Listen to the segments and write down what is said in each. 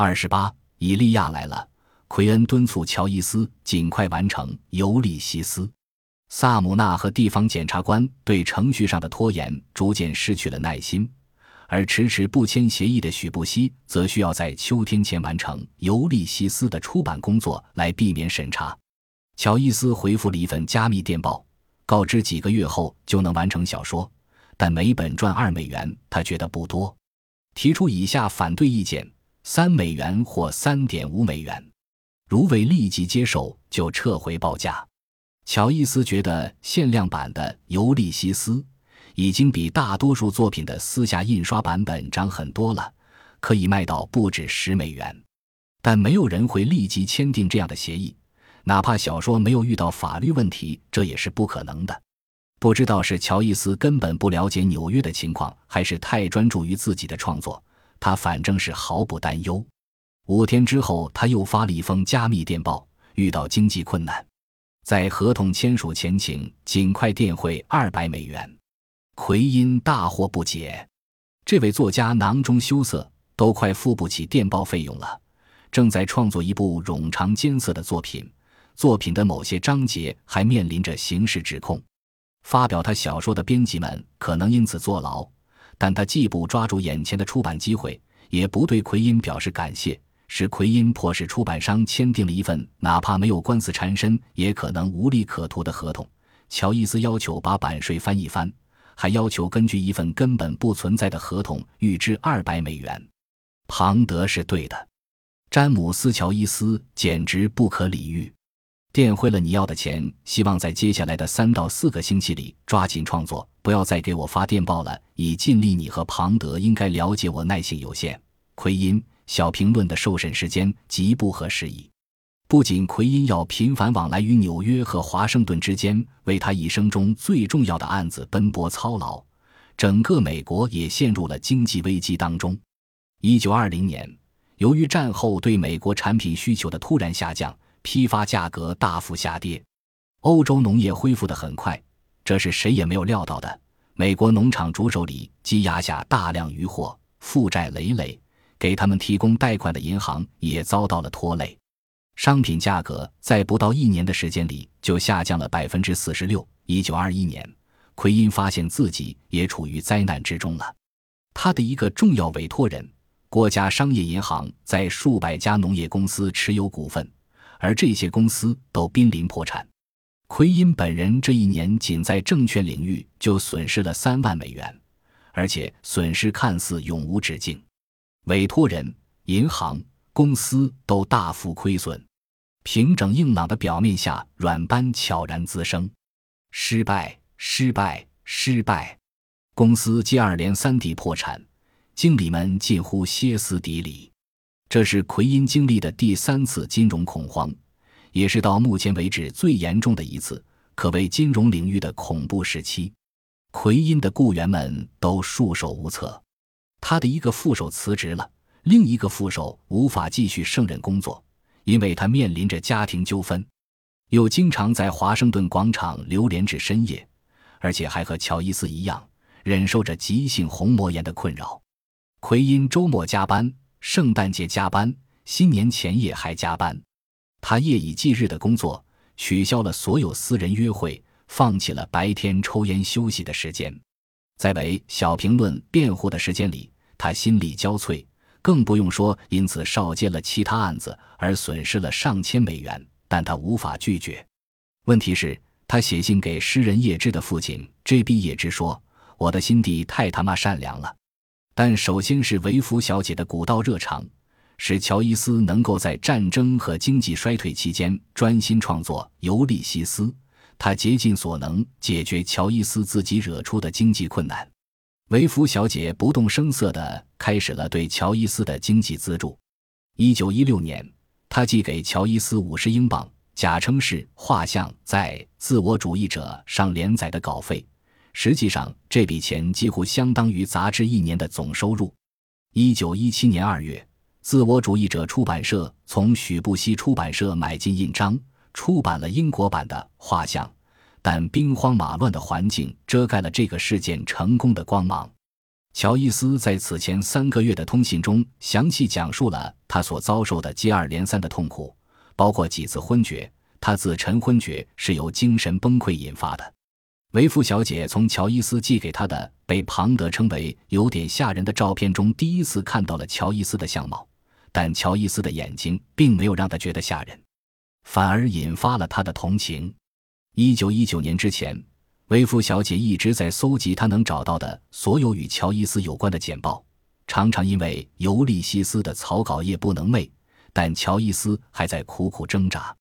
二十八，以利亚来了。奎恩敦促乔伊斯尽快完成《尤利西斯》。萨姆纳和地方检察官对程序上的拖延逐渐失去了耐心，而迟迟不签协议的许布西则需要在秋天前完成《尤利西斯》的出版工作来避免审查。乔伊斯回复了一份加密电报，告知几个月后就能完成小说，但每本赚二美元，他觉得不多，提出以下反对意见：三美元或三点五美元。如未立即接受，就撤回报价。乔伊斯觉得限量版的《尤利西斯》已经比大多数作品的私下印刷版本涨很多了，可以卖到不止十美元。但没有人会立即签订这样的协议，哪怕小说没有遇到法律问题，这也是不可能的。不知道是乔伊斯根本不了解纽约的情况，还是太专注于自己的创作，他反正是毫不担忧。五天之后，他又发了一封加密电报，遇到经济困难。在合同签署前，请尽快电汇二百美元。奎因大惑不解，这位作家囊中羞涩，都快付不起电报费用了。正在创作一部冗长艰涩的作品，作品的某些章节还面临着刑事指控。发表他小说的编辑们可能因此坐牢，但他既不抓住眼前的出版机会，也不对奎因表示感谢。使奎因迫使出版商签订了一份哪怕没有官司缠身也可能无利可图的合同。乔伊斯要求把版税翻一番，还要求根据一份根本不存在的合同预支二百美元。庞德是对的，詹姆斯·乔伊斯简直不可理喻。电汇了你要的钱，希望在接下来的三到四个星期里抓紧创作，不要再给我发电报了，以尽力。你和庞德应该了解我耐性有限。奎因。小评论的受审时间极不合时宜。不仅奎因要频繁往来于纽约和华盛顿之间，为他一生中最重要的案子奔波操劳，整个美国也陷入了经济危机当中。一九二零年，由于战后对美国产品需求的突然下降，批发价格大幅下跌，欧洲农业恢复得很快，这是谁也没有料到的。美国农场主手里积压下大量余货，负债累累。给他们提供贷款的银行也遭到了拖累，商品价格在不到一年的时间里就下降了百分之四十六。一九二一年，奎因发现自己也处于灾难之中了。他的一个重要委托人——国家商业银行，在数百家农业公司持有股份，而这些公司都濒临破产。奎因本人这一年仅在证券领域就损失了三万美元，而且损失看似永无止境。委托人、银行、公司都大幅亏损，平整硬朗的表面下，软斑悄然滋生。失败，失败，失败！公司接二连三地破产，经理们近乎歇斯底里。这是奎因经历的第三次金融恐慌，也是到目前为止最严重的一次，可谓金融领域的恐怖时期。奎因的雇员们都束手无策。他的一个副手辞职了，另一个副手无法继续胜任工作，因为他面临着家庭纠纷，又经常在华盛顿广场流连至深夜，而且还和乔伊斯一样，忍受着急性虹膜炎的困扰。奎因周末加班，圣诞节加班，新年前夜还加班。他夜以继日的工作，取消了所有私人约会，放弃了白天抽烟休息的时间。在为小评论辩护的时间里，他心力交瘁，更不用说因此少接了其他案子而损失了上千美元。但他无法拒绝。问题是，他写信给诗人叶芝的父亲 J.B. 叶芝说：“我的心地太他妈善良了。”但首先是维弗小姐的古道热肠，使乔伊斯能够在战争和经济衰退期间专心创作《尤利西斯》。他竭尽所能解决乔伊斯自己惹出的经济困难。维弗小姐不动声色地开始了对乔伊斯的经济资助。一九一六年，他寄给乔伊斯五十英镑，假称是画像在《自我主义者》上连载的稿费。实际上，这笔钱几乎相当于杂志一年的总收入。一九一七年二月，《自我主义者》出版社从许布西出版社买进印章。出版了英国版的画像，但兵荒马乱的环境遮盖了这个事件成功的光芒。乔伊斯在此前三个月的通信中详细讲述了他所遭受的接二连三的痛苦，包括几次昏厥。他自陈昏厥是由精神崩溃引发的。维夫小姐从乔伊斯寄给她的被庞德称为有点吓人的照片中，第一次看到了乔伊斯的相貌，但乔伊斯的眼睛并没有让他觉得吓人，反而引发了他的同情。一九一九年之前。威夫小姐一直在搜集她能找到的所有与乔伊斯有关的简报，常常因为尤利西斯的草稿页不能寐，但乔伊斯还在苦苦挣扎。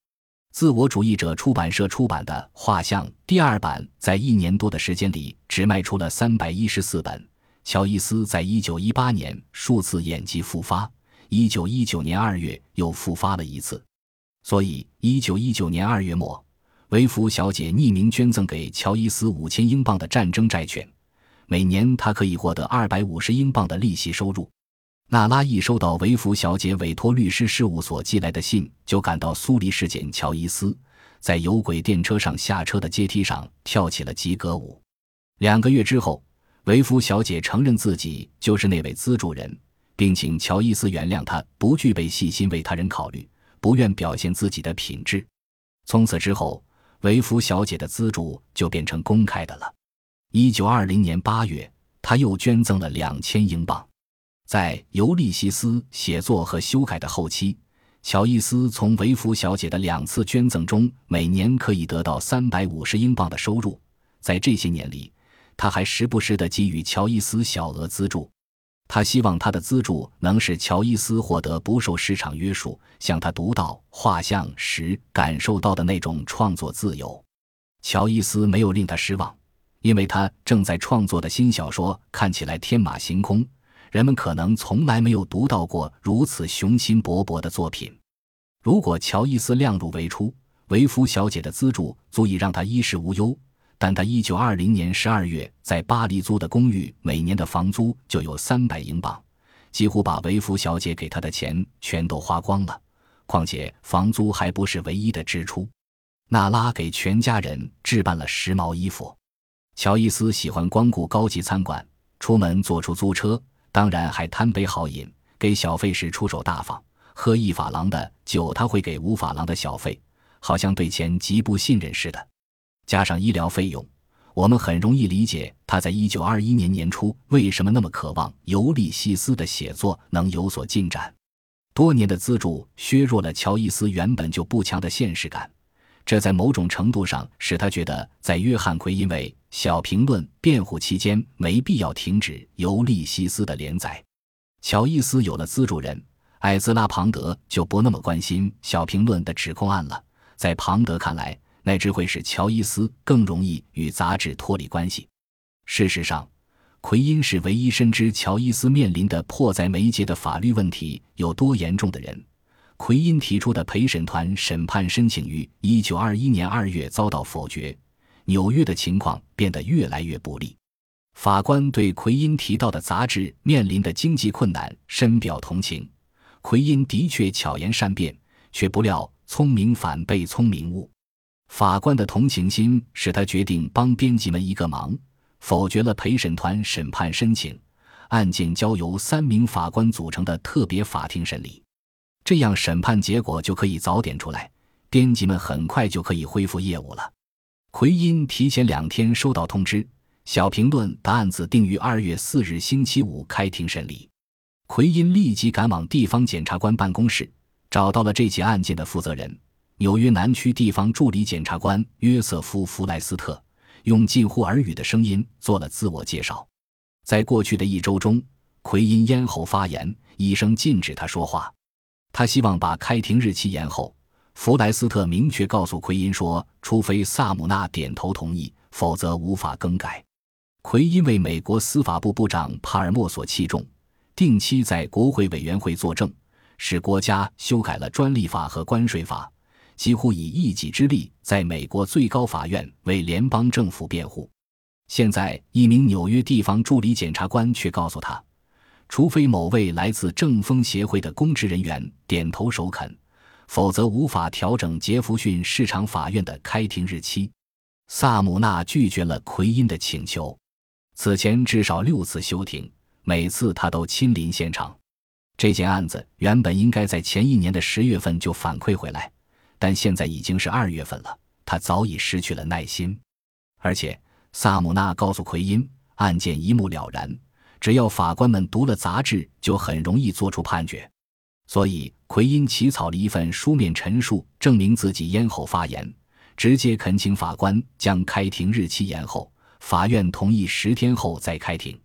自我主义者出版社出版的《画像》第二版，在一年多的时间里只卖出了三百一十四本。乔伊斯在一九一八年数次眼疾复发，一九一九年二月又复发了一次，所以一九一九年二月末。维弗小姐匿名捐赠给乔伊斯五千英镑的战争债券，每年她可以获得二百五十英镑的利息收入。娜拉一收到维弗小姐委托律师事务所寄来的信，就赶到苏黎世检乔伊斯，在有轨电车上下车的阶梯上跳起了及格舞。两个月之后，维弗小姐承认自己就是那位资助人，并请乔伊斯原谅他不具备细心为他人考虑，不愿表现自己的品质。从此之后。维弗小姐的资助就变成公开的了。一九二零年八月，他又捐赠了两千英镑。在《尤利西斯》写作和修改的后期，乔伊斯从维弗小姐的两次捐赠中，每年可以得到三百五十英镑的收入。在这些年里，他还时不时地给予乔伊斯小额资助。他希望他的资助能使乔伊斯获得不受市场约束，像他读到画像时感受到的那种创作自由。乔伊斯没有令他失望，因为他正在创作的新小说看起来天马行空，人们可能从来没有读到过如此雄心勃勃的作品。如果乔伊斯量入为出，维夫小姐的资助足以让他衣食无忧。但他一九二零年十二月在巴黎租的公寓，每年的房租就有三百英镑，几乎把维夫小姐给他的钱全都花光了。况且房租还不是唯一的支出。娜拉给全家人置办了时髦衣服。乔伊斯喜欢光顾高级餐馆，出门坐出租车，当然还贪杯好饮，给小费时出手大方。喝一法郎的酒，他会给五法郎的小费，好像对钱极不信任似的。加上医疗费用，我们很容易理解他在一九二一年年初为什么那么渴望尤利西斯的写作能有所进展。多年的资助削弱了乔伊斯原本就不强的现实感，这在某种程度上使他觉得在约翰奎因为小评论辩护期间没必要停止尤利西斯的连载。乔伊斯有了资助人艾兹拉庞德，就不那么关心小评论的指控案了。在庞德看来，乃至会使乔伊斯更容易与杂志脱离关系。事实上，奎因是唯一深知乔伊斯面临的迫在眉睫的法律问题有多严重的人。奎因提出的陪审团审判申请于1921年2月遭到否决。纽约的情况变得越来越不利。法官对奎因提到的杂志面临的经济困难深表同情。奎因的确巧言善辩，却不料聪明反被聪明误。法官的同情心使他决定帮编辑们一个忙，否决了陪审团审判申请，案件交由三名法官组成的特别法庭审理，这样审判结果就可以早点出来，编辑们很快就可以恢复业务了。奎因提前两天收到通知，小评论的案子定于二月四日星期五开庭审理。奎因立即赶往地方检察官办公室，找到了这起案件的负责人。纽约南区地方助理检察官约瑟夫·弗莱斯特用近乎耳语的声音做了自我介绍。在过去的一周中，奎因咽喉发炎，医生禁止他说话。他希望把开庭日期延后。弗莱斯特明确告诉奎因说，除非萨姆纳点头同意，否则无法更改。奎因为美国司法部部长帕尔默所器重，定期在国会委员会作证，使国家修改了专利法和关税法。几乎以一己之力在美国最高法院为联邦政府辩护。现在，一名纽约地方助理检察官却告诉他，除非某位来自正风协会的公职人员点头首肯，否则无法调整杰弗逊市场法院的开庭日期。萨姆纳拒绝了奎因的请求。此前至少六次休庭，每次他都亲临现场。这件案子原本应该在前一年的十月份就反馈回来，但现在已经是二月份了，他早已失去了耐心。而且萨姆纳告诉奎因，案件一目了然，只要法官们读了杂志，就很容易做出判决。所以奎因起草了一份书面陈述，证明自己咽喉发炎，直接恳请法官将开庭日期延后。法院同意十天后再开庭。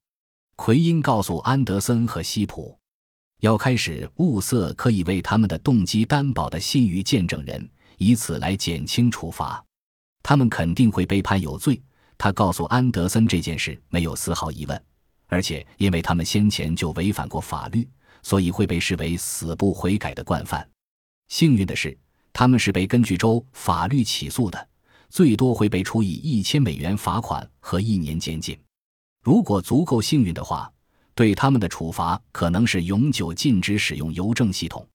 奎因告诉安德森和西普，要开始物色可以为他们的动机担保的信誉见证人，以此来减轻处罚。他们肯定会被判有罪。他告诉安德森这件事没有丝毫疑问，而且因为他们先前就违反过法律。所以会被视为死不悔改的惯犯。幸运的是，他们是被根据州法律起诉的，最多会被处以一千美元罚款和一年监禁。如果足够幸运的话，对他们的处罚可能是永久禁止使用邮政系统。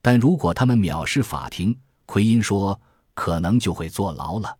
但如果他们藐视法庭，奎因说，可能就会坐牢了。